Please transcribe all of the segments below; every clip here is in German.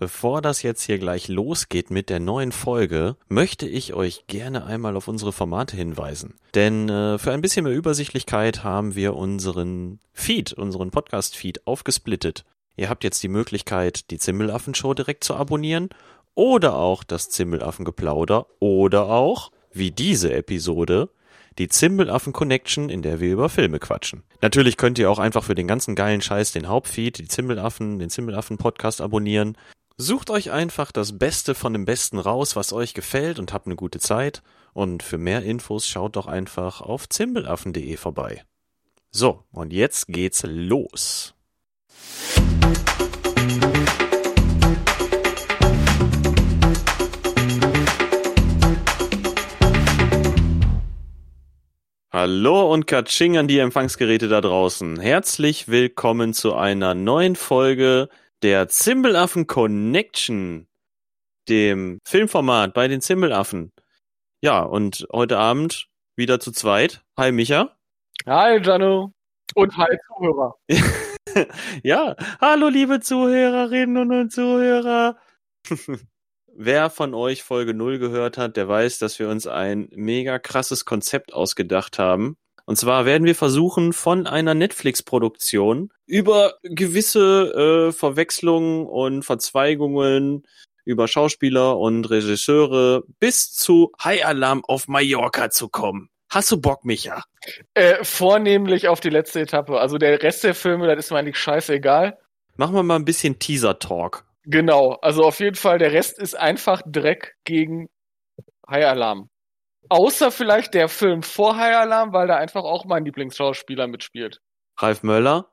Bevor das jetzt hier gleich losgeht mit der neuen Folge, möchte ich euch gerne einmal auf unsere Formate hinweisen. Denn äh, für ein bisschen mehr Übersichtlichkeit haben wir unseren Feed, unseren Podcast-Feed aufgesplittet. Ihr habt jetzt die Möglichkeit, die Zimmelaffen-Show direkt zu abonnieren oder auch das Zimmelaffen-Geplauder oder auch, wie diese Episode, die Zimbelaffen Connection, in der wir über Filme quatschen. Natürlich könnt ihr auch einfach für den ganzen geilen Scheiß den Hauptfeed, die Zimbelaffen, den Zimbelaffen Podcast abonnieren. Sucht euch einfach das Beste von dem Besten raus, was euch gefällt und habt eine gute Zeit. Und für mehr Infos schaut doch einfach auf zimbelaffen.de vorbei. So, und jetzt geht's los. Hallo und Katsching an die Empfangsgeräte da draußen. Herzlich willkommen zu einer neuen Folge der Zimbelaffen Connection, dem Filmformat bei den Zimbelaffen. Ja, und heute Abend wieder zu zweit. Hi Micha. Hi Jano. Und hi Zuhörer. ja, hallo liebe Zuhörerinnen und Zuhörer. Wer von euch Folge 0 gehört hat, der weiß, dass wir uns ein mega krasses Konzept ausgedacht haben. Und zwar werden wir versuchen, von einer Netflix-Produktion über gewisse äh, Verwechslungen und Verzweigungen über Schauspieler und Regisseure bis zu High Alarm auf Mallorca zu kommen. Hast du Bock, Micha? Äh, vornehmlich auf die letzte Etappe. Also der Rest der Filme, das ist mir eigentlich scheißegal. Machen wir mal ein bisschen Teaser-Talk. Genau, also auf jeden Fall, der Rest ist einfach Dreck gegen High Alarm. Außer vielleicht der Film vor High Alarm, weil da einfach auch mein Lieblingsschauspieler mitspielt. Ralf Möller?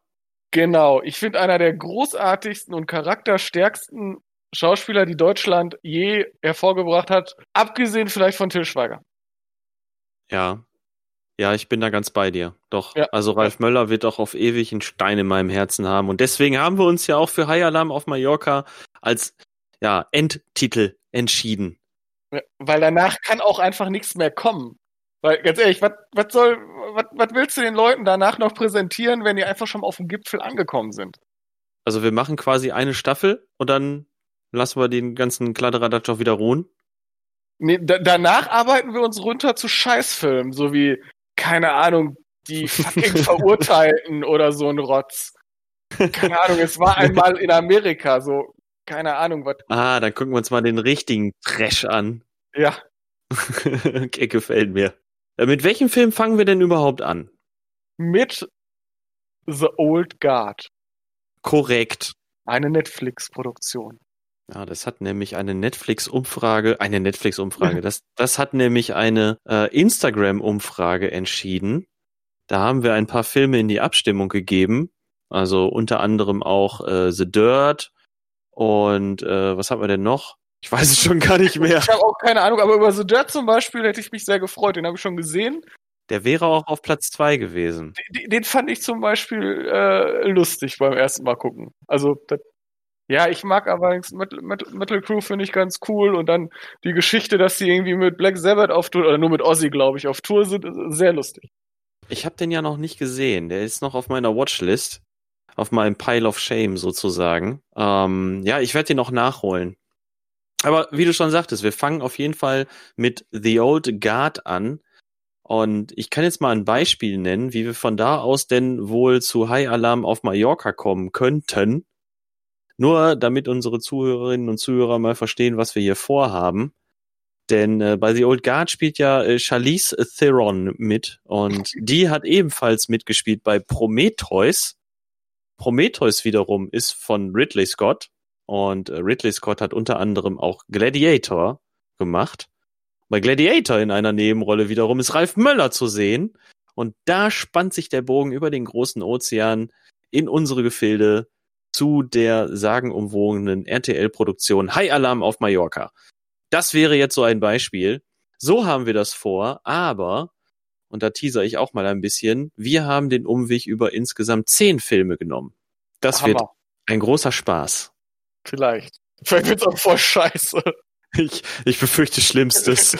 Genau, ich finde einer der großartigsten und charakterstärksten Schauspieler, die Deutschland je hervorgebracht hat, abgesehen vielleicht von Till Schweiger. Ja. Ja, ich bin da ganz bei dir. Doch, ja. also Ralf Möller wird auch auf ewig einen Stein in meinem Herzen haben. Und deswegen haben wir uns ja auch für High Alarm auf Mallorca als ja, Endtitel entschieden. Weil danach kann auch einfach nichts mehr kommen. Weil ganz ehrlich, was soll, was willst du den Leuten danach noch präsentieren, wenn die einfach schon auf dem Gipfel angekommen sind? Also wir machen quasi eine Staffel und dann lassen wir den ganzen Kladderadatsch auch wieder ruhen. Nee, da, danach arbeiten wir uns runter zu Scheißfilmen, so wie, keine Ahnung, die fucking Verurteilten oder so ein Rotz. Keine Ahnung, es war einmal in Amerika, so, keine Ahnung, was. Ah, dann gucken wir uns mal den richtigen Trash an. Ja. Gefällt mir. Äh, mit welchem Film fangen wir denn überhaupt an? Mit The Old Guard. Korrekt. Eine Netflix-Produktion. Ja, das hat nämlich eine Netflix-Umfrage, eine Netflix-Umfrage, das, das hat nämlich eine äh, Instagram-Umfrage entschieden. Da haben wir ein paar Filme in die Abstimmung gegeben. Also unter anderem auch äh, The Dirt und äh, was haben wir denn noch? Ich weiß es schon gar nicht mehr. Ich habe auch keine Ahnung, aber über The Dirt zum Beispiel hätte ich mich sehr gefreut. Den habe ich schon gesehen. Der wäre auch auf Platz zwei gewesen. Den, den fand ich zum Beispiel äh, lustig beim ersten Mal gucken. Also, das, ja, ich mag allerdings Metal, Metal, Metal Crew finde ich ganz cool und dann die Geschichte, dass sie irgendwie mit Black Sabbath auf Tour, oder nur mit Ozzy, glaube ich, auf Tour sind, sehr lustig. Ich habe den ja noch nicht gesehen. Der ist noch auf meiner Watchlist. Auf meinem Pile of Shame sozusagen. Ähm, ja, ich werde den noch nachholen. Aber wie du schon sagtest, wir fangen auf jeden Fall mit The Old Guard an. Und ich kann jetzt mal ein Beispiel nennen, wie wir von da aus denn wohl zu High Alarm auf Mallorca kommen könnten. Nur damit unsere Zuhörerinnen und Zuhörer mal verstehen, was wir hier vorhaben. Denn äh, bei The Old Guard spielt ja äh, Charlize Theron mit und die hat ebenfalls mitgespielt bei Prometheus. Prometheus wiederum ist von Ridley Scott und äh, Ridley Scott hat unter anderem auch Gladiator gemacht. Bei Gladiator in einer Nebenrolle wiederum ist Ralf Möller zu sehen. Und da spannt sich der Bogen über den großen Ozean in unsere Gefilde zu der sagenumwogenen RTL-Produktion High Alarm auf Mallorca. Das wäre jetzt so ein Beispiel. So haben wir das vor, aber, und da teaser ich auch mal ein bisschen, wir haben den Umweg über insgesamt zehn Filme genommen. Das Hammer. wird ein großer Spaß. Vielleicht. Vielleicht wird's auch voll scheiße. Ich, ich befürchte Schlimmstes.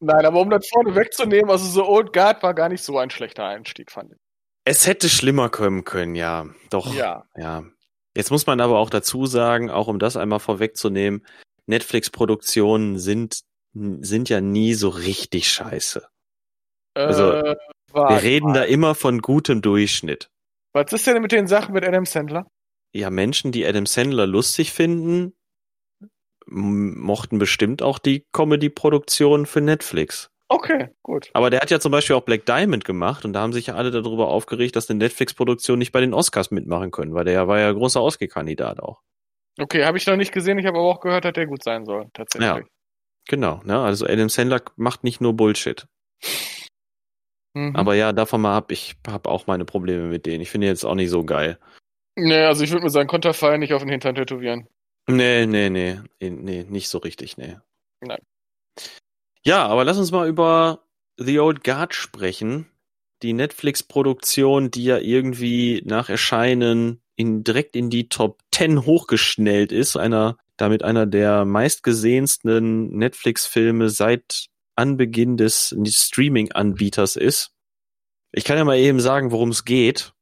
Nein, aber um das vorne wegzunehmen, also so Old Guard war gar nicht so ein schlechter Einstieg, fand ich. Es hätte schlimmer kommen können, ja. Doch. Ja. Ja. Jetzt muss man aber auch dazu sagen, auch um das einmal vorwegzunehmen, Netflix-Produktionen sind, sind ja nie so richtig scheiße. Also, Äh, wir reden mal. da immer von gutem Durchschnitt. Was ist denn mit den Sachen mit Adam Sandler? Ja, Menschen, die Adam Sandler lustig finden, mochten bestimmt auch die Comedy-Produktion für Netflix. Okay, gut. Aber der hat ja zum Beispiel auch Black Diamond gemacht und da haben sich ja alle darüber aufgeregt, dass eine Netflix-Produktion nicht bei den Oscars mitmachen können, weil der ja war ja großer Oscar-Kandidat auch. Okay, habe ich noch nicht gesehen, ich habe aber auch gehört, dass der gut sein soll, tatsächlich. Ja. Genau, ne? Also Adam Sandler macht nicht nur Bullshit. Mhm. Aber ja, davon mal ab, ich habe auch meine Probleme mit denen. Ich finde jetzt auch nicht so geil. Nee, also ich würde mir seinen Konterfei nicht auf den Hintern tätowieren. Nee, nee, nee, nee, nee, nicht so richtig, nee. Nein. Ja, aber lass uns mal über The Old Guard sprechen. Die Netflix-Produktion, die ja irgendwie nach Erscheinen in, direkt in die Top 10 hochgeschnellt ist, einer, damit einer der meistgesehensten Netflix-Filme seit Anbeginn des Streaming-Anbieters ist. Ich kann ja mal eben sagen, worum es geht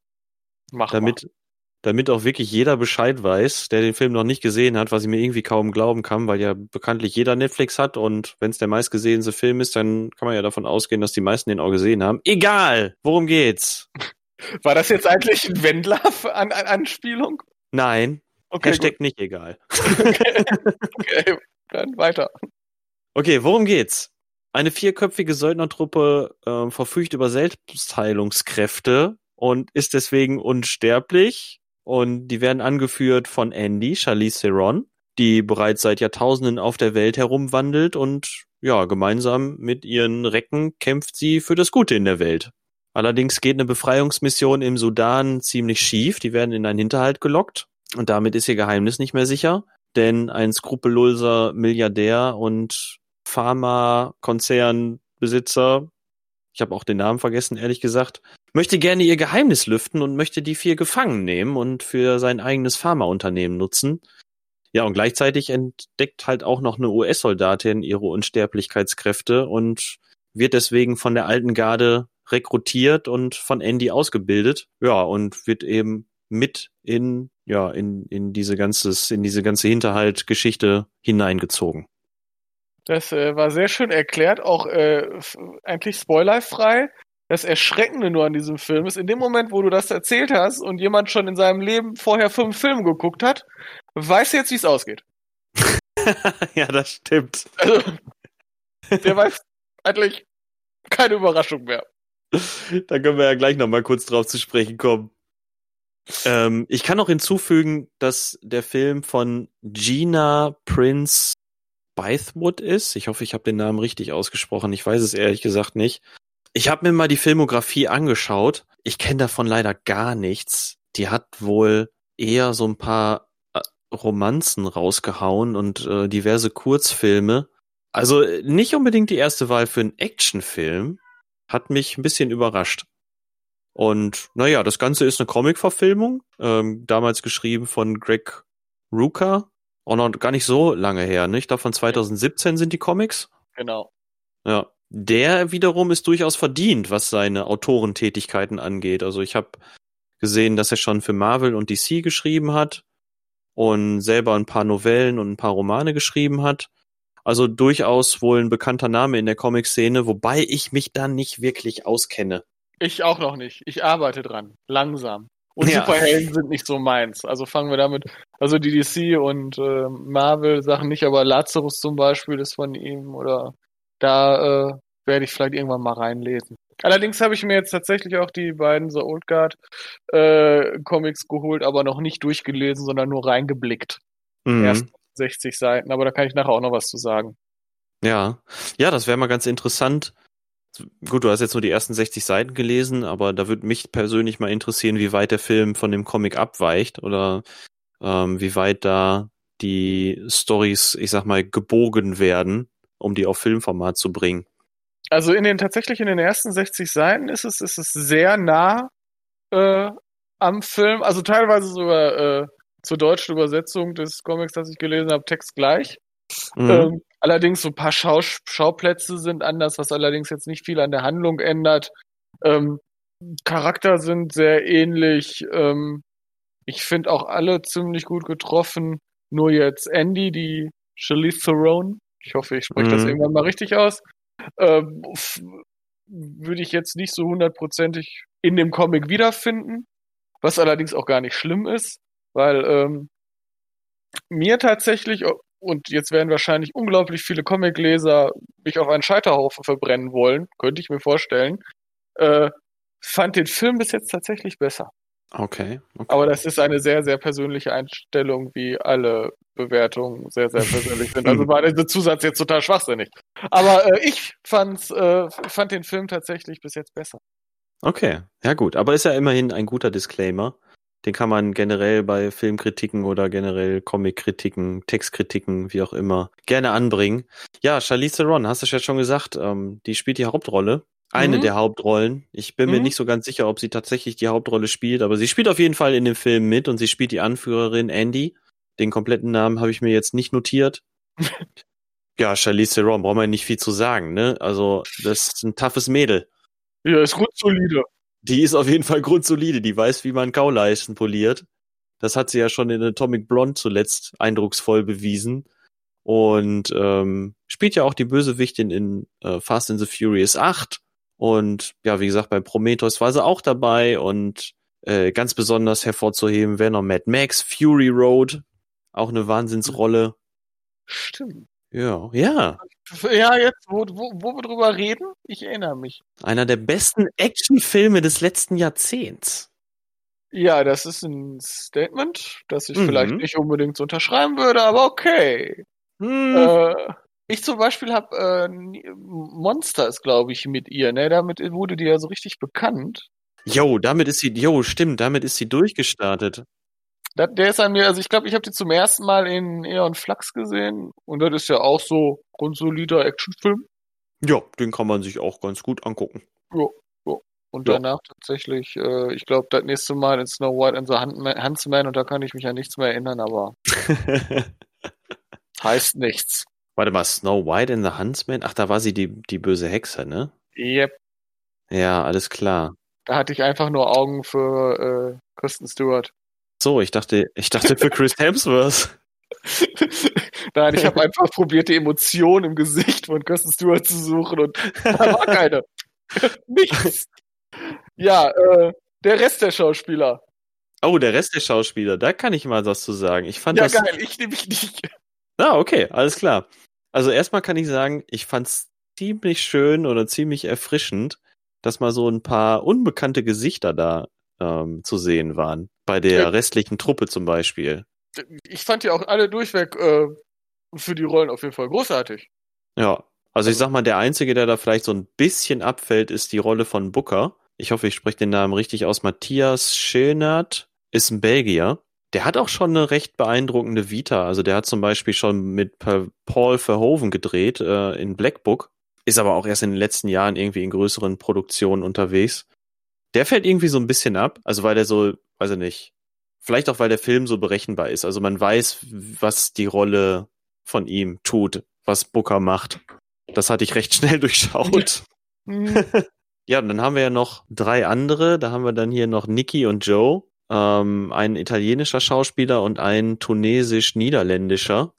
Mach damit, damit auch wirklich jeder Bescheid weiß, der den Film noch nicht gesehen hat, was ich mir irgendwie kaum glauben kann, weil ja bekanntlich jeder Netflix hat und wenn es der meistgesehenste Film ist, dann kann man ja davon ausgehen, dass die meisten den auch gesehen haben. Egal, worum geht's? mal. War das jetzt eigentlich ein Wendler-Anspielung? Nein, Okay, Hashtag nicht egal. gut. okay, dann weiter. Okay, worum geht's? Eine vierköpfige Söldnertruppe ähm, verfügt über Selbstheilungskräfte und ist deswegen unsterblich. Und die werden angeführt von Andy, Charlize Theron, die bereits seit Jahrtausenden auf der Welt herumwandelt und ja, gemeinsam mit ihren Recken kämpft sie für das Gute in der Welt. Allerdings geht eine Befreiungsmission im Sudan ziemlich schief. Die werden in einen Hinterhalt gelockt und damit ist ihr Geheimnis nicht mehr sicher, denn ein skrupelloser Milliardär und Pharmakonzernbesitzer, ich habe auch den Namen vergessen, ehrlich gesagt, möchte gerne ihr Geheimnis lüften und möchte die vier gefangen nehmen und für sein eigenes Pharmaunternehmen nutzen. Ja, und gleichzeitig entdeckt halt auch noch eine US-Soldatin ihre Unsterblichkeitskräfte und wird deswegen von der alten Garde rekrutiert und von Andy ausgebildet. Ja, und wird eben mit in, ja, in, in diese ganzes, in diese ganze Hinterhalt-Geschichte hineingezogen. Das äh, war sehr schön erklärt, auch äh, eigentlich spoilerfrei. Das Erschreckende nur an diesem Film ist, in dem Moment, wo du das erzählt hast und jemand schon in seinem Leben vorher fünf Filme geguckt hat, weiß jetzt, wie es ausgeht. ja, das stimmt. Also, der weiß eigentlich keine Überraschung mehr. Da können wir ja gleich noch mal kurz drauf zu sprechen kommen. Ähm, ich kann noch hinzufügen, dass der Film von Gina Prince Bythewood ist. Ich hoffe, ich habe den Namen richtig ausgesprochen. Ich weiß es ehrlich gesagt nicht. Ich habe mir mal die Filmografie angeschaut. Ich kenne davon leider gar nichts. Die hat wohl eher so ein paar äh, Romanzen rausgehauen und äh, diverse Kurzfilme. Also nicht unbedingt die erste Wahl für einen Actionfilm. Hat mich ein bisschen überrascht. Und naja, das Ganze ist eine Comic-Verfilmung, ähm, damals geschrieben von Greg Rucka. Auch noch gar nicht so lange her, ne? Ich glaube, von 2017 sind die Comics. Genau. Ja. Der wiederum ist durchaus verdient, was seine Autorentätigkeiten angeht. Also ich habe gesehen, dass er schon für Marvel und DC geschrieben hat und selber ein paar Novellen und ein paar Romane geschrieben hat. Also durchaus wohl ein bekannter Name in der Comic-Szene, wobei ich mich da nicht wirklich auskenne. Ich auch noch nicht. Ich arbeite dran. Langsam. Und Ja. Superhelden sind nicht so meins. Also fangen wir damit, also die DC und äh, Marvel Sachen nicht, aber Lazarus zum Beispiel ist von ihm oder da äh, werde ich vielleicht irgendwann mal reinlesen. Allerdings habe ich mir jetzt tatsächlich auch die beiden The Old Guard äh, Comics geholt, aber noch nicht durchgelesen, sondern nur reingeblickt. Mhm. Erst 60 Seiten, aber da kann ich nachher auch noch was zu sagen. Ja, ja, das wäre mal ganz interessant. Gut, du hast jetzt nur die ersten 60 Seiten gelesen, aber da würde mich persönlich mal interessieren, wie weit der Film von dem Comic abweicht oder ähm, wie weit da die Stories, ich sag mal, gebogen werden, um die auf Filmformat zu bringen. Also in den tatsächlich in den ersten 60 Seiten ist es, ist es sehr nah äh, am Film, also teilweise sogar äh, zur deutschen Übersetzung des Comics, das ich gelesen habe, Text gleich. Mhm. Ähm, allerdings so ein paar Schau Schauplätze sind anders, was allerdings jetzt nicht viel an der Handlung ändert. Ähm, Charakter sind sehr ähnlich. Ähm, Ich finde auch alle ziemlich gut getroffen. Nur jetzt Andy, die Charlize Theron. Ich hoffe, ich spreche das Mhm. irgendwann mal richtig aus. Ähm, würde ich jetzt nicht so hundertprozentig in dem Comic wiederfinden. Was allerdings auch gar nicht schlimm ist, weil ähm, mir tatsächlich, und jetzt werden wahrscheinlich unglaublich viele Comicleser mich auf einen Scheiterhaufen verbrennen wollen, könnte ich mir vorstellen, äh, fand den Film bis jetzt tatsächlich besser. Okay. okay. Aber das ist eine sehr, sehr persönliche Einstellung, wie alle Bewertungen sehr, sehr persönlich sind. Also war der Zusatz jetzt total schwachsinnig. Aber äh, ich fand's, äh, fand den Film tatsächlich bis jetzt besser. Okay, ja gut, aber ist ja immerhin ein guter Disclaimer. Den kann man generell bei Filmkritiken oder generell Comickritiken, Textkritiken, wie auch immer, gerne anbringen. Ja, Charlize Theron, hast du ja schon gesagt, ähm, die spielt die Hauptrolle. Eine Mhm. der Hauptrollen. Ich bin mir Mhm. nicht so ganz sicher, ob sie tatsächlich die Hauptrolle spielt, aber sie spielt auf jeden Fall in dem Film mit und sie spielt die Anführerin Andy. Den kompletten Namen habe ich mir jetzt nicht notiert. ja, Charlize Theron, brauchen wir nicht viel zu sagen, ne? Also, das ist ein toughes Mädel. Ja, ist gut solide. Die ist auf jeden Fall grundsolide, die weiß, wie man Kauleisten poliert. Das hat sie ja schon in Atomic Blonde zuletzt eindrucksvoll bewiesen. Und ähm, spielt ja auch die Bösewichtin in äh, Fast and the Furious 8. Und ja, wie gesagt, bei Prometheus war sie auch dabei. Und äh, ganz besonders hervorzuheben wäre noch Mad Max, Fury Road. Auch eine Wahnsinnsrolle. Stimmt. Ja, ja. Ja, jetzt, wo, wo, wo wir drüber reden, ich erinnere mich. Einer der besten Actionfilme des letzten Jahrzehnts. Ja, das ist ein Statement, das ich Mhm. vielleicht nicht unbedingt so unterschreiben würde, aber okay. Hm. Äh, ich zum Beispiel habe äh, Monsters, glaube ich, mit ihr. Ne, damit wurde die ja so richtig bekannt. Jo, damit ist sie, jo, stimmt, damit ist sie durchgestartet. Das, der ist an mir, also ich glaube, ich habe die zum ersten Mal in Eon Flux gesehen und das ist ja auch so grundsolider Actionfilm. Ja, den kann man sich auch ganz gut angucken. Und Ja. danach tatsächlich, äh, ich glaube, das nächste Mal in Snow White and the Huntsman und da kann ich mich an nichts mehr erinnern, aber heißt nichts. Warte mal, Snow White and the Huntsman? Ach, da war sie die, die böse Hexe, ne? Yep. Ja, alles klar. Da hatte ich einfach nur Augen für äh, Kristen Stewart. So, ich dachte, ich dachte für Chris Hemsworth. Nein, ich habe einfach probiert, die Emotion im Gesicht von Kristen Stewart zu suchen und da war keine. Nichts. Ja, äh, der Rest der Schauspieler. Oh, der Rest der Schauspieler, da kann ich mal was zu sagen. Ich fand Ja, das. geil, ich nehme mich nicht. Ah, okay, alles klar. Also erstmal kann ich sagen, ich fand's ziemlich schön oder ziemlich erfrischend, dass mal so ein paar unbekannte Gesichter da ähm, zu sehen waren. Bei der Ja. restlichen Truppe zum Beispiel. Ich fand die auch alle durchweg äh, für die Rollen auf jeden Fall großartig. Ja, also ich sag mal, der Einzige, der da vielleicht so ein bisschen abfällt, ist die Rolle von Booker. Ich hoffe, ich spreche den Namen richtig aus. Matthias Schönert ist ein Belgier. Der hat auch schon eine recht beeindruckende Vita. Also der hat zum Beispiel schon mit Pa- Paul Verhoeven gedreht äh, in Black Book. Ist aber auch erst in den letzten Jahren irgendwie in größeren Produktionen unterwegs. Der fällt irgendwie so ein bisschen ab. Also weil der so, weiß ich nicht, vielleicht auch weil der Film so berechenbar ist. Also man weiß, was die Rolle von ihm tut, was Booker macht. Das hatte ich recht schnell durchschaut. Hm, Ja, und dann haben wir ja noch drei andere. Da haben wir dann hier noch Nicky und Joe. Ähm, ein italienischer Schauspieler und ein tunesisch-niederländischer,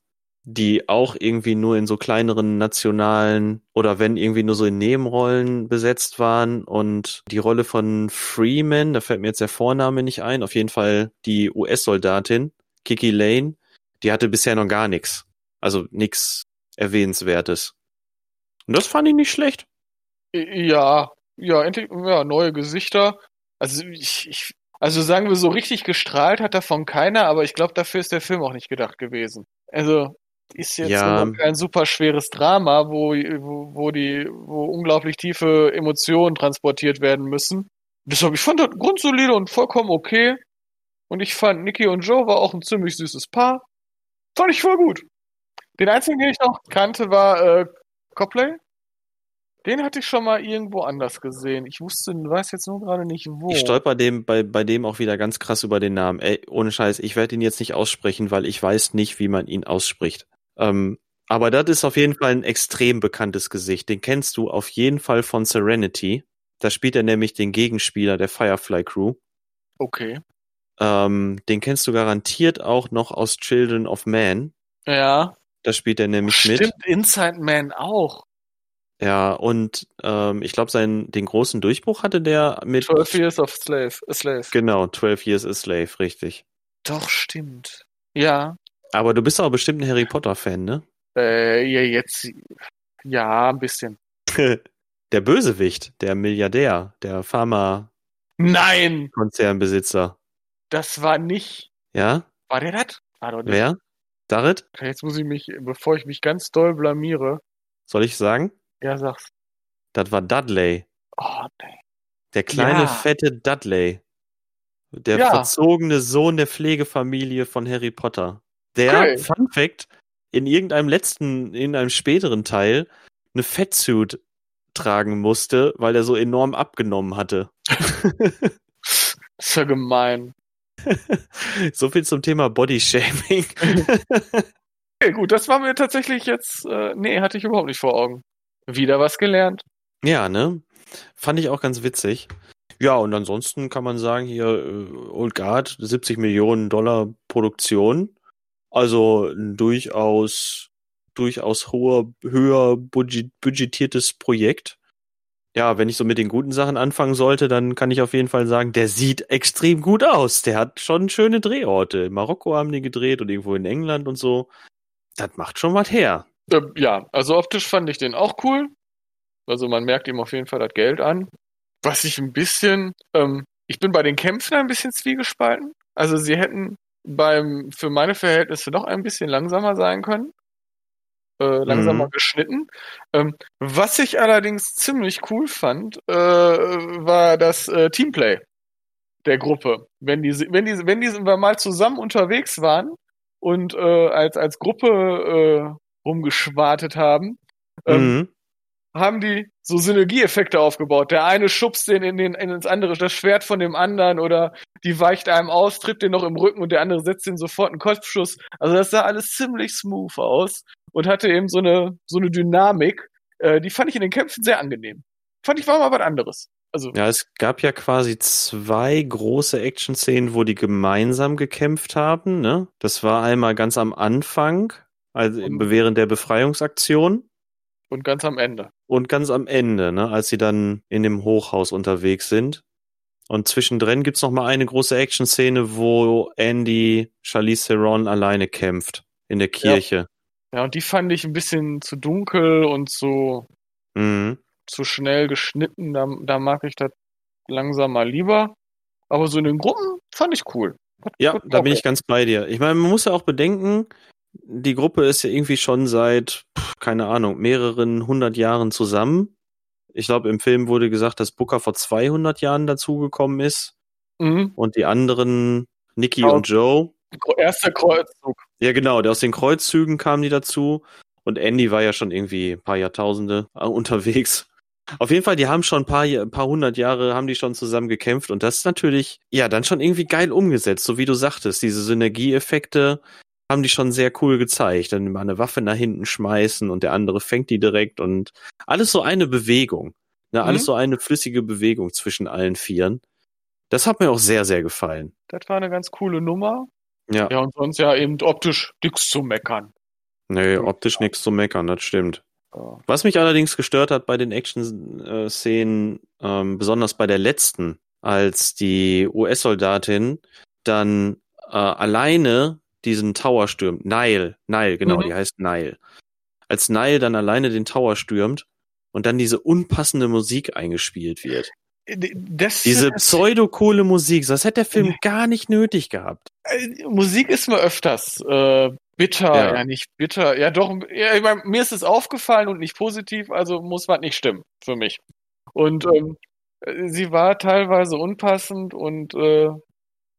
die auch irgendwie nur in so kleineren nationalen oder wenn irgendwie nur so in Nebenrollen besetzt waren. Und die Rolle von Freeman, da fällt mir jetzt der Vorname nicht ein, auf jeden Fall die US-Soldatin, Kiki Lane, die hatte bisher noch gar nichts. Also nichts Erwähnenswertes. Und das fand ich nicht schlecht. Ja, ja, endlich, ja, neue Gesichter. Also ich, ich, also sagen wir so richtig gestrahlt hat davon keiner, aber ich glaube, dafür ist der Film auch nicht gedacht gewesen. Also ist jetzt Ja. kein super schweres Drama, wo, wo, wo die, wo unglaublich tiefe Emotionen transportiert werden müssen. Deshalb, ich fand das grundsolide und vollkommen okay. Und ich fand Nicky und Joe war auch ein ziemlich süßes Paar. Fand ich voll gut. Den einzigen, den ich noch kannte, war äh, Copley. Den hatte ich schon mal irgendwo anders gesehen. Ich wusste, weiß jetzt nur gerade nicht wo. Ich stolper dem, bei, bei dem auch wieder ganz krass über den Namen. Ey, ohne Scheiß, ich werde ihn jetzt nicht aussprechen, weil ich weiß nicht, wie man ihn ausspricht. Ähm, aber das ist auf jeden Fall ein extrem bekanntes Gesicht. Den kennst du auf jeden Fall von Serenity. Da spielt er nämlich den Gegenspieler der Firefly Crew. Okay. Ähm, den kennst du garantiert auch noch aus Children of Man. Ja. Da spielt er nämlich Stimmt, mit. Inside Man auch. Ja, und ähm, ich glaube, seinen den großen Durchbruch hatte der mit 12 Years of Slave. A Slave. genau 12 Years a Slave, richtig. Doch, stimmt. Ja. Aber du bist auch bestimmt ein Harry Potter Fan, ne? Äh, ja, jetzt. Ja, ein bisschen. der Bösewicht, der Milliardär, der Pharma-Konzernbesitzer. Nein! Das war nicht. Ja? War der das? War doch nicht. Wer? Darit? Jetzt muss ich mich, bevor ich mich ganz doll blamiere. Soll ich sagen? Ja, sag's. Das war Dudley. Oh, nee. Der kleine, Ja. fette Dudley. Der Ja. verzogene Sohn der Pflegefamilie von Harry Potter. Der, Okay. Fun Fact, in irgendeinem letzten, in einem späteren Teil eine Fettsuit tragen musste, weil er so enorm abgenommen hatte. Das ist ja gemein. so viel zum Thema Bodyshaming. Okay, gut, das war mir tatsächlich jetzt. Äh, nee, hatte ich überhaupt nicht vor Augen. Wieder was gelernt. ja, ne? Fand ich auch ganz witzig. Ja, und ansonsten kann man sagen, hier äh, Old Guard, 70 Millionen Dollar Produktion. Also ein durchaus, durchaus hoher, höher budget, budgetiertes Projekt. Ja, wenn ich so mit den guten Sachen anfangen sollte, dann kann ich auf jeden Fall sagen, der sieht extrem gut aus. Der hat schon schöne Drehorte. In Marokko haben die gedreht und irgendwo in England und so. Das macht schon was her. Äh, ja, also optisch fand ich den auch cool. Also man merkt ihm auf jeden Fall das Geld an. Was ich ein bisschen, ähm, ich bin bei den Kämpfen ein bisschen zwiegespalten. Also sie hätten beim, für meine Verhältnisse noch ein bisschen langsamer sein können. Äh, langsamer Mhm. geschnitten. Ähm, was ich allerdings ziemlich cool fand, äh, war das äh, Teamplay der Gruppe. Wenn die, wenn die, wenn die mal zusammen unterwegs waren und äh, als, als Gruppe äh, rumgeschwartet haben, ähm, Mhm. Haben die so Synergieeffekte aufgebaut. Der eine schubst den in den in ins andere das Schwert von dem anderen oder die weicht einem aus, trifft den noch im Rücken und der andere setzt den sofort einen Kopfschuss. Also das sah alles ziemlich smooth aus und hatte eben so eine so eine Dynamik. Äh, die fand ich in den Kämpfen sehr angenehm. Fand ich war mal was anderes. Also Ja, es gab ja quasi zwei große Action-Szenen, wo die gemeinsam gekämpft haben. Ne? Das war einmal ganz am Anfang, also Und- während der Befreiungsaktion. Und ganz am Ende. Und ganz am Ende, ne, als sie dann in dem Hochhaus unterwegs sind. Und zwischendrin gibt's noch mal eine große Action-Szene, wo Andy Charlize Theron alleine kämpft in der Kirche. Ja, und die fand ich ein bisschen zu dunkel und zu Mhm. zu schnell geschnitten. Da, da mag ich das langsamer lieber. Aber so in den Gruppen fand ich cool. Hat Ja, da bin ich ganz bei dir. Ich meine, man muss ja auch bedenken, die Gruppe ist ja irgendwie schon seit, keine Ahnung, mehreren hundert Jahren zusammen. Ich glaube, im Film wurde gesagt, dass Booker vor 200 Jahren dazugekommen ist Mhm. und die anderen, Nikki Genau. und Joe, Erster Kreuzzug. Ja, genau, der aus den Kreuzzügen kamen die dazu. Und Andy war ja schon irgendwie ein paar Jahrtausende äh, unterwegs. Auf jeden Fall, die haben schon ein paar, ein paar hundert Jahre, haben die schon zusammen gekämpft. Und das ist natürlich, ja, dann schon irgendwie geil umgesetzt. So wie du sagtest, diese Synergieeffekte haben die schon sehr cool gezeigt. Dann mal eine Waffe nach hinten schmeißen und der andere fängt die direkt und alles so eine Bewegung. Ne, alles Mhm. so eine flüssige Bewegung zwischen allen Vieren. Das hat mir auch sehr, sehr gefallen. Das war eine ganz coole Nummer. Ja. Ja, und sonst ja eben optisch nix zu meckern. Nee, optisch nichts zu meckern, das stimmt. Ja. Was mich allerdings gestört hat bei den Action-Szenen, ähm, besonders bei der letzten, als die US-Soldatin dann äh, alleine diesen Tower stürmt. Nile, Nile, genau, Mhm. die heißt Nile. Als Nile dann alleine den Tower stürmt und dann diese unpassende Musik eingespielt wird. Das, Diese das, pseudo-coole Musik, das hätte der Film gar nicht nötig gehabt. äh, Musik ist mir öfters äh, bitter, Ja. ja. nicht bitter. Ja, doch, ja, ich mein, mir ist es aufgefallen und nicht positiv, also muss was nicht stimmen für mich. Und ähm, äh, sie war teilweise unpassend und äh,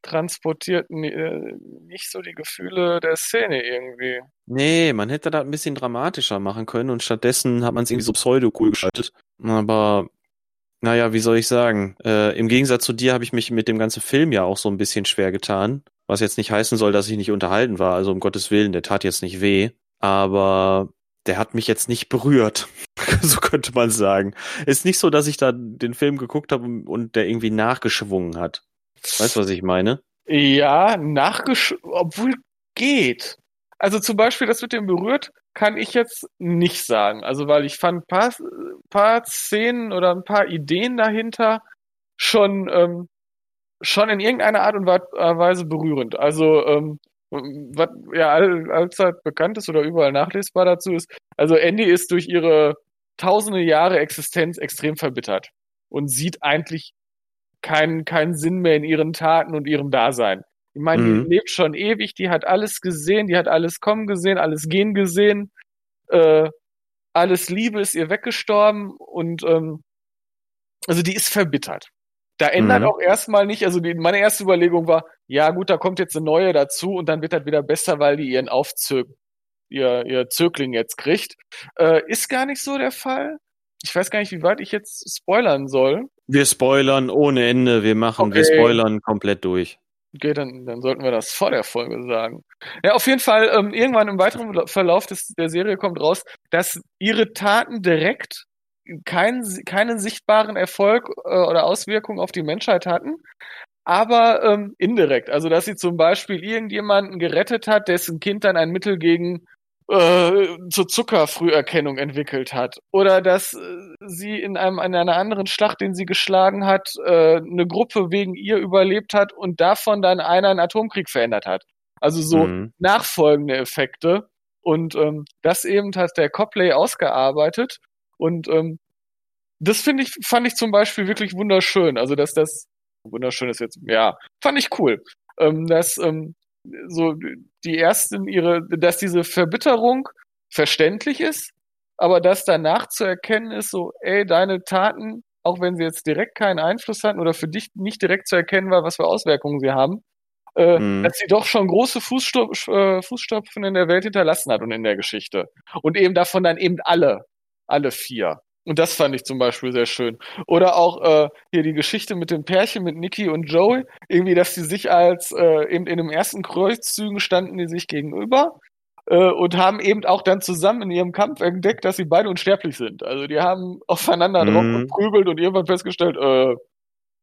transportiert ni- äh, nicht so die Gefühle der Szene irgendwie. Nee, man hätte das ein bisschen dramatischer machen können und stattdessen hat man es irgendwie so pseudo-cool geschaltet. Aber, naja, wie soll ich sagen? Äh, Im Gegensatz zu dir habe ich mich mit dem ganzen Film ja auch so ein bisschen schwer getan. Was jetzt nicht heißen soll, dass ich nicht unterhalten war. Also um Gottes Willen, der tat jetzt nicht weh. Aber der hat mich jetzt nicht berührt. so könnte man sagen. Ist nicht so, dass ich da den Film geguckt habe und der irgendwie nachgeschwungen hat. Weißt du, was ich meine? Ja, nachgesch... Obwohl geht. Also zum Beispiel das mit dem berührt, kann ich jetzt nicht sagen. Also weil ich fand paar, paar Szenen oder ein paar Ideen dahinter schon, ähm, schon in irgendeiner Art und Weise berührend. Also ähm, was ja all, allzeit bekannt ist oder überall nachlesbar dazu ist. Also Andy ist durch ihre tausende Jahre Existenz extrem verbittert und sieht eigentlich keinen, keinen Sinn mehr in ihren Taten und ihrem Dasein. Ich meine, mhm. die lebt schon ewig, die hat alles gesehen, die hat alles kommen gesehen, alles gehen gesehen, äh, alles Liebe ist ihr weggestorben und ähm, also die ist verbittert. Da ändert mhm. auch erstmal nicht, also die, meine erste Überlegung war, ja gut, da kommt jetzt eine neue dazu und dann wird das wieder besser, weil die ihren Aufzög, ihr, ihr Zögling jetzt kriegt. Äh, ist gar nicht so der Fall. Ich weiß gar nicht, wie weit ich jetzt spoilern soll. Wir spoilern ohne Ende, wir machen, okay. wir spoilern komplett durch. Okay, dann, dann sollten wir das vor der Folge sagen. Ja, auf jeden Fall, ähm, irgendwann im weiteren Verlauf des, der Serie kommt raus, dass ihre Taten direkt keinen, keinen sichtbaren Erfolg äh, oder Auswirkungen auf die Menschheit hatten, aber ähm, indirekt. Also, dass sie zum Beispiel irgendjemanden gerettet hat, dessen Kind dann ein Mittel gegen äh, zur Zuckerfrüherkennung entwickelt hat. Oder dass äh, sie in, einem, in einer anderen Schlacht, den sie geschlagen hat, äh, eine Gruppe wegen ihr überlebt hat und davon dann einer einen Atomkrieg verändert hat. Also so mhm. nachfolgende Effekte. Und ähm, das eben hat der Copley ausgearbeitet. Und ähm, das finde ich, fand ich zum Beispiel wirklich wunderschön. Also, dass das wunderschön ist jetzt, ja, fand ich cool. Ähm, dass ähm, so die ersten ihre, dass diese Verbitterung verständlich ist, aber dass danach zu erkennen ist, so, ey, deine Taten, auch wenn sie jetzt direkt keinen Einfluss hatten oder für dich nicht direkt zu erkennen war, was für Auswirkungen sie haben, äh, mhm. dass sie doch schon große Fußstop äh, Fußstapfen in der Welt hinterlassen hat und in der Geschichte. Und eben davon dann eben alle, alle vier. Und das fand ich zum Beispiel sehr schön. Oder auch äh, hier die Geschichte mit dem Pärchen mit Nikki und Joey, irgendwie, dass die sich als äh, eben in dem ersten Kreuzzügen standen, die sich gegenüber äh, und haben eben auch dann zusammen in ihrem Kampf entdeckt, dass sie beide unsterblich sind. Also die haben aufeinander mhm. drauf geprügelt und irgendwann festgestellt, äh,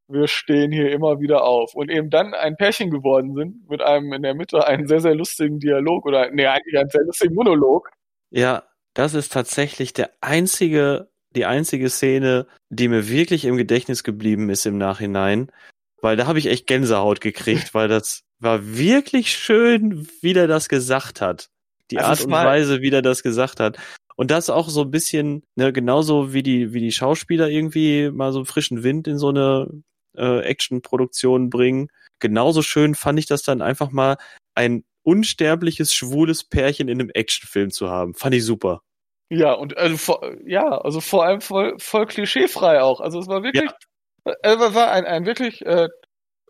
wir stehen hier immer wieder auf. Und eben dann ein Pärchen geworden sind, mit einem in der Mitte einen sehr, sehr lustigen Dialog oder nee, eigentlich einen sehr lustigen Monolog. Ja, das ist tatsächlich der einzige die einzige Szene, die mir wirklich im Gedächtnis geblieben ist im Nachhinein, weil da habe ich echt Gänsehaut gekriegt, weil das war wirklich schön, wie der das gesagt hat. Die also Art und Weise, wie der das gesagt hat. Und das auch so ein bisschen, ne, genauso wie die, wie die Schauspieler irgendwie mal so frischen Wind in so eine äh, Action-Produktion bringen. Genauso schön fand ich das dann einfach mal ein unsterbliches, schwules Pärchen in einem Actionfilm zu haben. Fand ich super. Ja, und also vor, ja, also vor allem voll, voll klischeefrei auch. Also es war wirklich, ja. äh, war ein, ein wirklich, äh,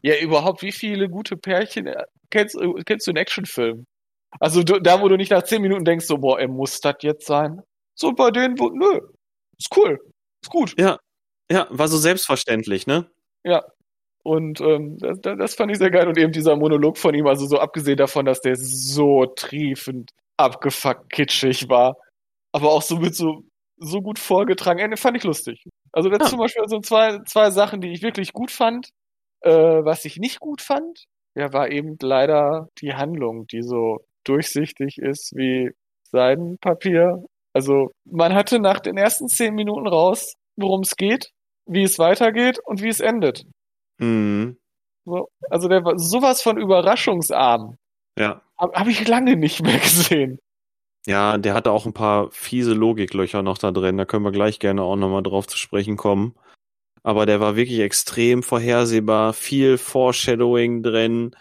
ja, überhaupt, wie viele gute Pärchen äh, kennst, kennst du in Actionfilmen? Also du, da, wo du nicht nach zehn Minuten denkst, so, boah, ey, muss das jetzt sein? So bei denen, wo, nö, ist cool, ist gut. Ja, ja, war so selbstverständlich, ne? Ja. Und ähm, das, das fand ich sehr geil. Und eben dieser Monolog von ihm, also so abgesehen davon, dass der so triefend abgefuckt kitschig war aber auch so mit so, so gut vorgetragen. Ende fand ich lustig. Also das ja. zum Beispiel so zwei, zwei Sachen, die ich wirklich gut fand. Äh, was ich nicht gut fand, ja, war eben leider die Handlung, die so durchsichtig ist wie Seidenpapier. Also man hatte nach den ersten zehn Minuten raus, worum es geht, wie es weitergeht und wie es endet. Mhm. So, also der war sowas von überraschungsarm. Ja. Habe hab ich lange nicht mehr gesehen. Ja, der hatte auch ein paar fiese Logiklöcher noch da drin. Da können wir gleich gerne auch nochmal drauf zu sprechen kommen. Aber der war wirklich extrem vorhersehbar, viel Foreshadowing drin.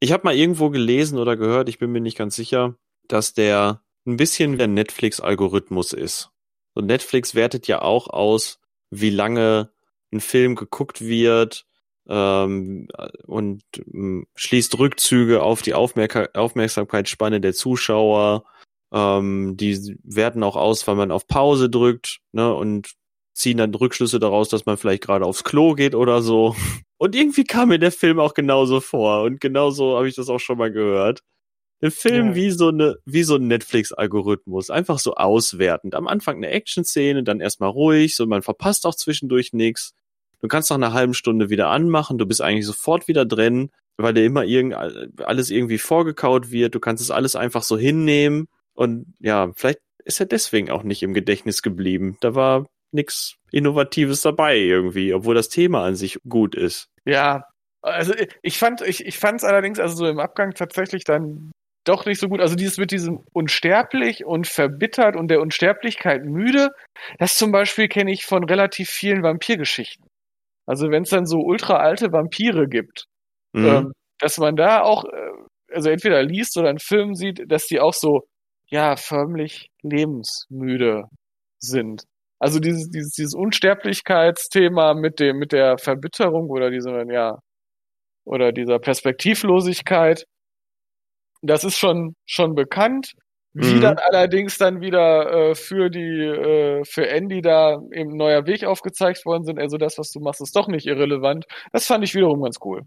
Ich habe mal irgendwo gelesen oder gehört, ich bin mir nicht ganz sicher, dass der ein bisschen der Netflix-Algorithmus ist. Und Netflix wertet ja auch aus, wie lange ein Film geguckt wird ähm, und ähm, schließt Rückzüge auf die Aufmerk Aufmerksamkeitsspanne der Zuschauer ähm, die werten auch aus, weil man auf Pause drückt, ne, und ziehen dann Rückschlüsse daraus, dass man vielleicht gerade aufs Klo geht oder so. Und irgendwie kam mir der Film auch genauso vor. Und genauso habe ich das auch schon mal gehört. Ein Film ja. wie so eine, wie so ein Netflix-Algorithmus. Einfach so auswertend. Am Anfang eine Action-Szene, dann erstmal ruhig, so man verpasst auch zwischendurch nichts. Du kannst nach einer halben Stunde wieder anmachen, du bist eigentlich sofort wieder drin. weil dir immer irgend, alles irgendwie vorgekaut wird. Du kannst es alles einfach so hinnehmen. Und ja, vielleicht ist er deswegen auch nicht im Gedächtnis geblieben. Da war nichts Innovatives dabei irgendwie, obwohl das Thema an sich gut ist. Ja, also ich fand, ich, ich fand es allerdings also so im Abgang tatsächlich dann doch nicht so gut. Also dieses mit diesem unsterblich und verbittert und der Unsterblichkeit müde, das zum Beispiel kenne ich von relativ vielen Vampirgeschichten. Also wenn es dann so ultra alte Vampire gibt, mhm. ähm, dass man da auch, äh, also entweder liest oder einen Film sieht, dass die auch so, ja, förmlich lebensmüde sind. Also dieses, dieses, dieses Unsterblichkeitsthema mit dem, mit der Verbitterung oder diesem, ja, oder dieser Perspektivlosigkeit, das ist schon, schon bekannt. Wie mhm. dann allerdings dann wieder äh, für die, äh, für Andy da eben neuer Weg aufgezeigt worden sind, also das, was du machst, ist doch nicht irrelevant. Das fand ich wiederum ganz cool.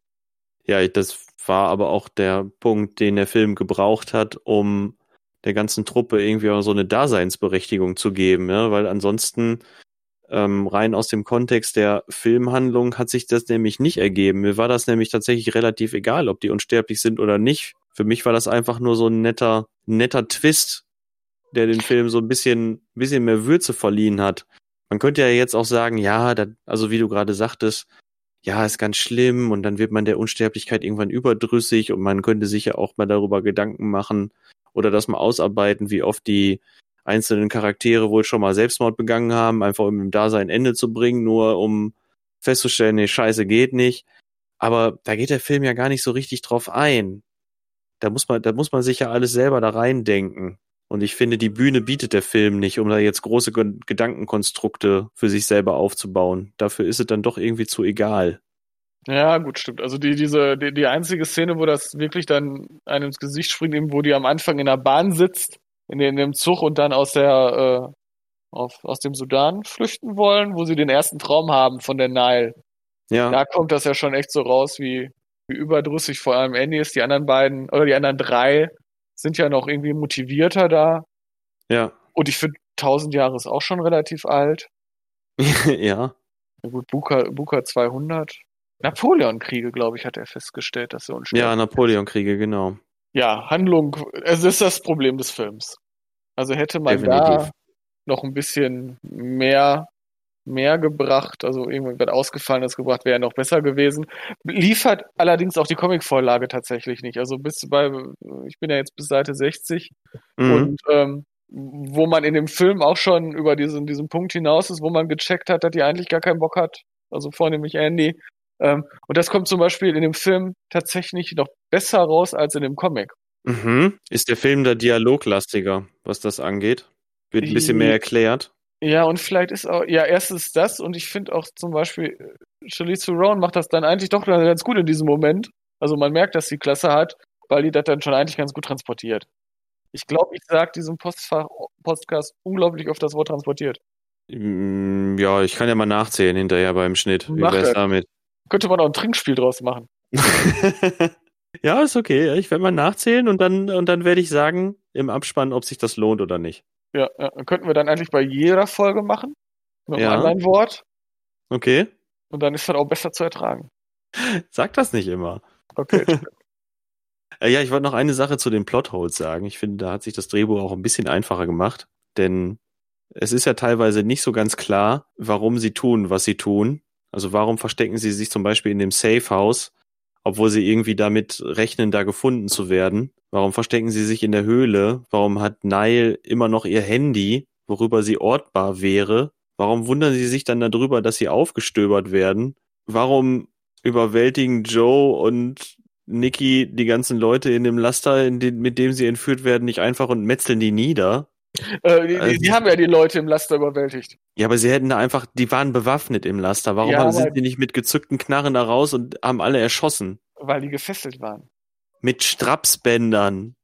Ja, das war aber auch der Punkt, den der Film gebraucht hat, um der ganzen Truppe irgendwie auch so eine Daseinsberechtigung zu geben, ja, weil ansonsten ähm, rein aus dem Kontext der Filmhandlung hat sich das nämlich nicht ergeben. Mir war das nämlich tatsächlich relativ egal, ob die unsterblich sind oder nicht. Für mich war das einfach nur so ein netter, netter Twist, der den Film so ein bisschen, bisschen mehr Würze verliehen hat. Man könnte ja jetzt auch sagen, ja, da, also wie du gerade sagtest, ja, ist ganz schlimm und dann wird man der Unsterblichkeit irgendwann überdrüssig und man könnte sich ja auch mal darüber Gedanken machen oder das mal ausarbeiten, wie oft die einzelnen Charaktere wohl schon mal Selbstmord begangen haben, einfach um im Dasein Ende zu bringen, nur um festzustellen, nee, scheiße geht nicht. Aber da geht der Film ja gar nicht so richtig drauf ein da muss man, da muss man sich ja alles selber da reindenken. Und ich finde, die Bühne bietet der Film nicht, um da jetzt große Gedankenkonstrukte für sich selber aufzubauen. Dafür ist es dann doch irgendwie zu egal. Ja, gut, stimmt. Also die, diese, die, die einzige Szene, wo das wirklich dann einem ins Gesicht springt, eben wo die am Anfang in der Bahn sitzt, in, in dem Zug und dann aus der, äh, auf, aus dem Sudan flüchten wollen, wo sie den ersten Traum haben von der Nile. Ja. Da kommt das ja schon echt so raus, wie, wie überdrüssig vor allem Andy ist. Die anderen beiden oder die anderen drei sind ja noch irgendwie motivierter da. Ja. Und ich finde, 1000 Jahre ist auch schon relativ alt. ja. Na gut, Buka, Buka 200. Napoleon-Kriege, glaube ich, hat er festgestellt, dass er unsterblich Ja, Napoleon-Kriege, genau. Ja, Handlung, es ist das Problem des Films. Also hätte man Definitiv. da noch ein bisschen mehr mehr gebracht, also irgendwann ausgefallenes gebracht, wäre noch besser gewesen. Liefert allerdings auch die Comicvorlage tatsächlich nicht. Also bis bei, ich bin ja jetzt bis Seite 60 mhm. und ähm, wo man in dem Film auch schon über diesen, diesen Punkt hinaus ist, wo man gecheckt hat, dass die eigentlich gar keinen Bock hat. Also vornehmlich Andy. Ähm, und das kommt zum Beispiel in dem Film tatsächlich noch besser raus als in dem Comic. Mhm. Ist der Film da dialoglastiger, was das angeht? Wird ein bisschen mehr erklärt? Ja, und vielleicht ist auch, ja, erstens das und ich finde auch zum Beispiel, äh, Charlize Theron macht das dann eigentlich doch ganz gut in diesem Moment. Also man merkt, dass sie Klasse hat, weil die das dann schon eigentlich ganz gut transportiert. Ich glaube, ich sage diesem Postfach, Podcast unglaublich oft das Wort transportiert. Mm, ja, ich kann ja mal nachzählen hinterher beim Schnitt. Wie wär's damit? Könnte man auch ein Trinkspiel draus machen. ja, ist okay. Ich werde mal nachzählen und dann, und dann werde ich sagen im Abspann, ob sich das lohnt oder nicht. Ja, ja, könnten wir dann eigentlich bei jeder Folge machen. Mit einem ja. anderen Wort. Okay. Und dann ist das auch besser zu ertragen. Sag das nicht immer. Okay. Äh, ja, ich wollte noch eine Sache zu den Plotholes sagen. Ich finde, da hat sich das Drehbuch auch ein bisschen einfacher gemacht, denn es ist ja teilweise nicht so ganz klar, warum sie tun, was sie tun. Also warum verstecken sie sich zum Beispiel in dem Safe House, obwohl sie irgendwie damit rechnen, da gefunden zu werden. Warum verstecken sie sich in der Höhle? Warum hat Nile immer noch ihr Handy, worüber sie ortbar wäre? Warum wundern sie sich dann darüber, dass sie aufgestöbert werden? Warum überwältigen Joe und Nikki die ganzen Leute in dem Laster, in den, mit dem sie entführt werden, nicht einfach und metzeln die nieder? Äh, die, also, die, haben ja die Leute im Laster überwältigt. Ja, aber sie hätten da einfach, die waren bewaffnet im Laster. Warum ja, sind die nicht mit gezückten Knarren da raus und haben alle erschossen? Weil die gefesselt waren mit Strapsbändern.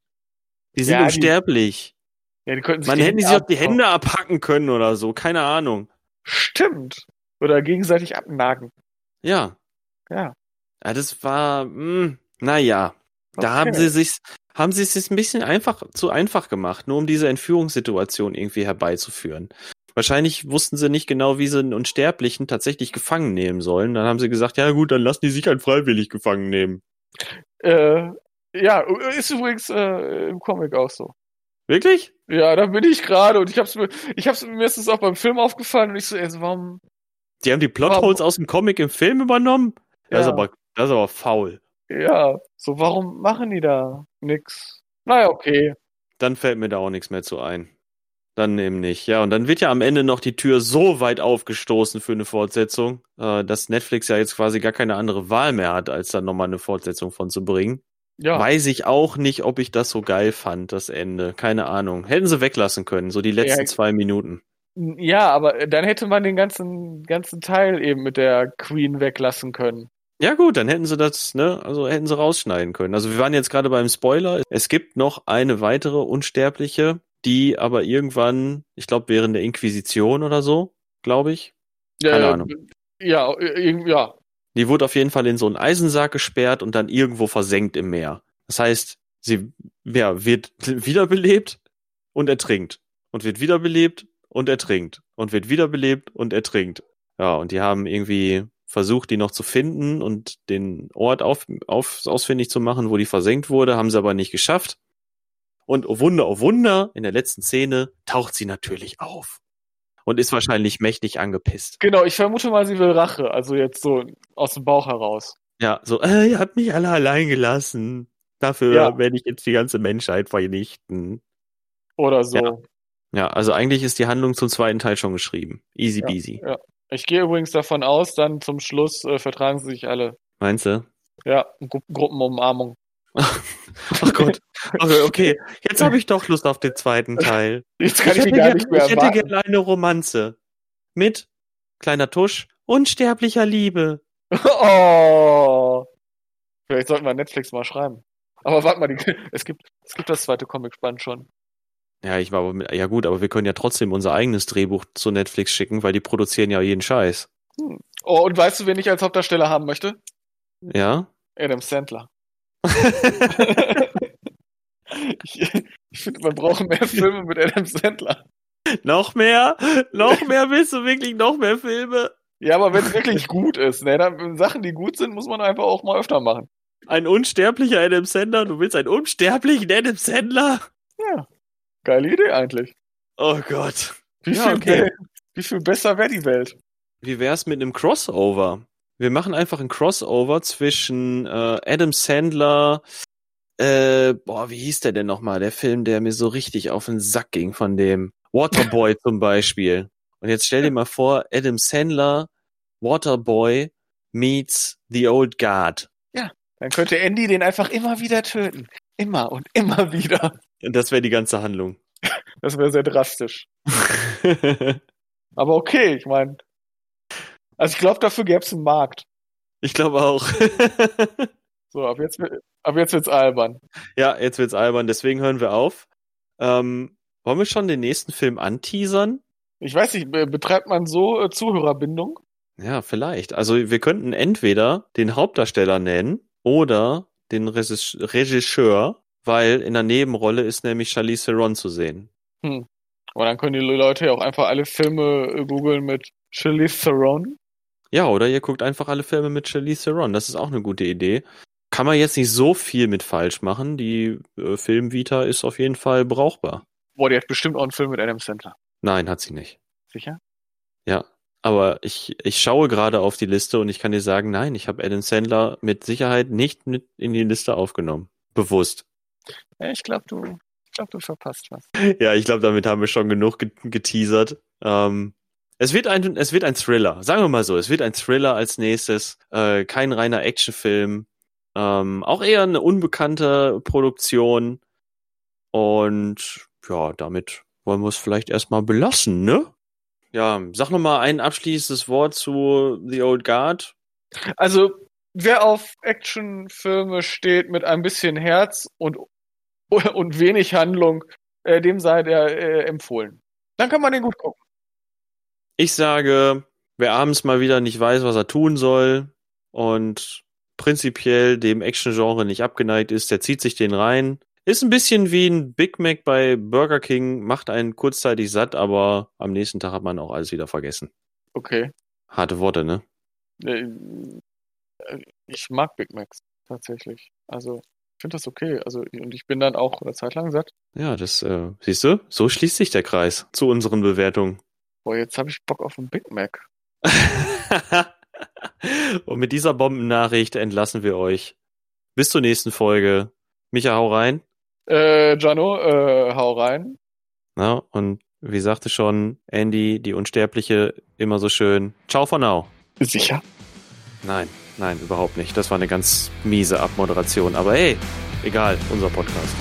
Die sind ja, unsterblich. Die, ja, die könnten sich Man hätte sie auch die Hände abhacken können oder so, keine Ahnung. Stimmt. Oder gegenseitig abnagen. Ja. Ja. Ja, das war, mh, hm, naja. Okay. Da haben sie sich, haben sie es sich ein bisschen einfach, zu einfach gemacht, nur um diese Entführungssituation irgendwie herbeizuführen. Wahrscheinlich wussten sie nicht genau, wie sie einen Unsterblichen tatsächlich gefangen nehmen sollen. Dann haben sie gesagt, ja gut, dann lassen die sich halt freiwillig gefangen nehmen. Äh, ja, ist übrigens äh, im Comic auch so. Wirklich? Ja, da bin ich gerade und ich hab's mir, ich hab's mir ist es auch beim Film aufgefallen und ich so, also warum? Die haben die Plotholes aus dem Comic im Film übernommen? Das, ist Ja. aber, das ist aber faul. Ja, so warum machen die da nix? Naja, okay. Dann fällt mir da auch nichts mehr zu ein. Dann eben nicht. Ja, und dann wird ja am Ende noch die Tür so weit aufgestoßen für eine Fortsetzung, äh, dass Netflix ja jetzt quasi gar keine andere Wahl mehr hat, als dann nochmal eine Fortsetzung von zu bringen. Ja, Weiß ich auch nicht, ob ich das so geil fand, das Ende. Keine Ahnung. Hätten sie weglassen können, so die letzten Ja. zwei Minuten. ja, aber dann hätte man den ganzen ganzen Teil eben mit der Queen weglassen können. Ja gut, dann hätten sie das, ne, also hätten sie rausschneiden können. Also wir waren jetzt gerade beim Spoiler. Es gibt noch eine weitere Unsterbliche, die aber irgendwann, ich glaube während der Inquisition oder so, glaube ich. Keine Ja, Ahnung. Ja, irgendwie, ja. Die wurde auf jeden Fall in so einen Eisensarg gesperrt und dann irgendwo versenkt im Meer. Das heißt, sie ja, wird wiederbelebt und ertrinkt. Und wird wiederbelebt und ertrinkt. Und wird wiederbelebt und ertrinkt. Ja, und die haben irgendwie versucht, die noch zu finden und den Ort auf, auf, ausfindig zu machen, wo die versenkt wurde, haben sie aber nicht geschafft. Und oh Wunder, oh Wunder, in der letzten Szene taucht sie natürlich auf. Und ist wahrscheinlich mächtig angepisst. Genau, ich vermute mal, sie will Rache, also jetzt so aus dem Bauch heraus. Ja, so, äh, ihr habt mich alle allein gelassen. Dafür Ja. werde ich jetzt die ganze Menschheit vernichten. Oder so. Ja. Ja, also eigentlich ist die Handlung zum zweiten Teil schon geschrieben. Easy Ja. peasy. Ich gehe übrigens davon aus, dann zum Schluss äh, vertragen sie sich alle. Meinst du? Ja, Gru Gruppenumarmung. Ach Gott. Okay, okay. Jetzt habe ich doch Lust auf den zweiten Teil. Jetzt kann ich, hätte die gar nicht mehr ich hätte gerne eine Romanze. Mit kleiner Tusch, unsterblicher Liebe. Oh. Vielleicht sollten wir Netflix mal schreiben. Aber warte mal, die, es gibt, es gibt das zweite Comic-Spann schon. Ja, ich war aber mit, ja gut, aber wir können ja trotzdem unser eigenes Drehbuch zu Netflix schicken, weil die produzieren ja jeden Scheiß. Oh, und weißt du, wen ich als Hauptdarsteller haben möchte? Ja? Adam Sandler. ich ich finde, man braucht mehr Filme mit Adam Sandler. noch mehr? Noch mehr? Willst du wirklich noch mehr Filme? Ja, aber wenn es wirklich gut ist, ne, dann Sachen, die gut sind, muss man einfach auch mal öfter machen. Ein unsterblicher Adam Sandler? Du willst einen unsterblichen Adam Sandler? Ja. Geile Idee eigentlich. Oh Gott. Wie, Ja, viel, okay. wie viel besser wäre die Welt? Wie wär's mit einem Crossover? Wir machen einfach ein Crossover zwischen äh, Adam Sandler, äh, boah, wie hieß der denn nochmal? Der Film, der mir so richtig auf den Sack ging von dem Waterboy zum Beispiel. Und jetzt stell dir mal vor, Adam Sandler, Waterboy meets The Old Guard. Dann könnte Andy den einfach immer wieder töten. Immer und immer wieder. Das wäre die ganze Handlung. Das wäre sehr drastisch. Aber okay, ich meine. Also ich glaube, dafür gäbe es einen Markt. ich glaube auch. So, ab jetzt, ab jetzt wird's albern. ja, jetzt wird's albern, deswegen hören wir auf. Ähm, wollen wir schon den nächsten Film anteasern? Ich weiß nicht, be- betreibt man so äh, Zuhörerbindung? Ja, vielleicht. Also wir könnten entweder den Hauptdarsteller nennen oder den Regis- Regisseur, weil in der Nebenrolle ist nämlich Charlize Theron zu sehen. Und dann können die Leute ja auch einfach alle Filme äh, googeln mit Charlize Theron. Ja, oder ihr guckt einfach alle Filme mit Charlize Theron. Das ist auch eine gute Idee. Kann man jetzt nicht so viel mit falsch machen. Die äh, Filmvita ist auf jeden Fall brauchbar. Boah, die hat bestimmt auch einen Film mit Adam Sandler. Nein, hat sie nicht. Sicher? Ja. Aber ich, ich schaue gerade auf die Liste und ich kann dir sagen, nein, ich habe Adam Sandler mit Sicherheit nicht mit in die Liste aufgenommen. Bewusst. Ja, ich glaube, du, ich glaub, du verpasst was. Ja, ich glaube, damit haben wir schon genug ge geteasert. Ähm, es wird ein, es wird ein Thriller. Sagen wir mal so, es wird ein Thriller als nächstes. Äh, kein reiner Actionfilm. Ähm, auch eher eine unbekannte Produktion. Und ja, damit wollen wir es vielleicht erstmal belassen, ne? Ja, sag noch mal ein abschließendes Wort zu The Old Guard. Also, wer auf Actionfilme steht mit ein bisschen Herz und, und wenig Handlung, äh, dem sei der äh, empfohlen. Dann kann man den gut gucken. Ich sage, wer abends mal wieder nicht weiß, was er tun soll und prinzipiell dem Action-Genre nicht abgeneigt ist, der zieht sich den rein. Ist ein bisschen wie ein Big Mac bei Burger King, macht einen kurzzeitig satt, aber am nächsten Tag hat man auch alles wieder vergessen. Okay. Harte Worte, ne? Äh, Ich mag Big Macs. tatsächlich. Also, finde das okay. Also, und ich bin dann auch eine Zeit lang satt. Ja, das, äh, siehst du, so schließt sich der Kreis zu unseren Bewertungen. Boah, jetzt habe ich Bock auf einen Big Mac. und mit dieser Bombennachricht entlassen wir euch. Bis zur nächsten Folge. Micha, hau rein. Äh, Jano, äh, hau rein. Ja, und wie sagte schon Andy, die Unsterbliche, immer so schön. Ciao for now. Sicher? Nein, nein, überhaupt nicht. Das war eine ganz miese Abmoderation. Aber hey, egal, unser Podcast.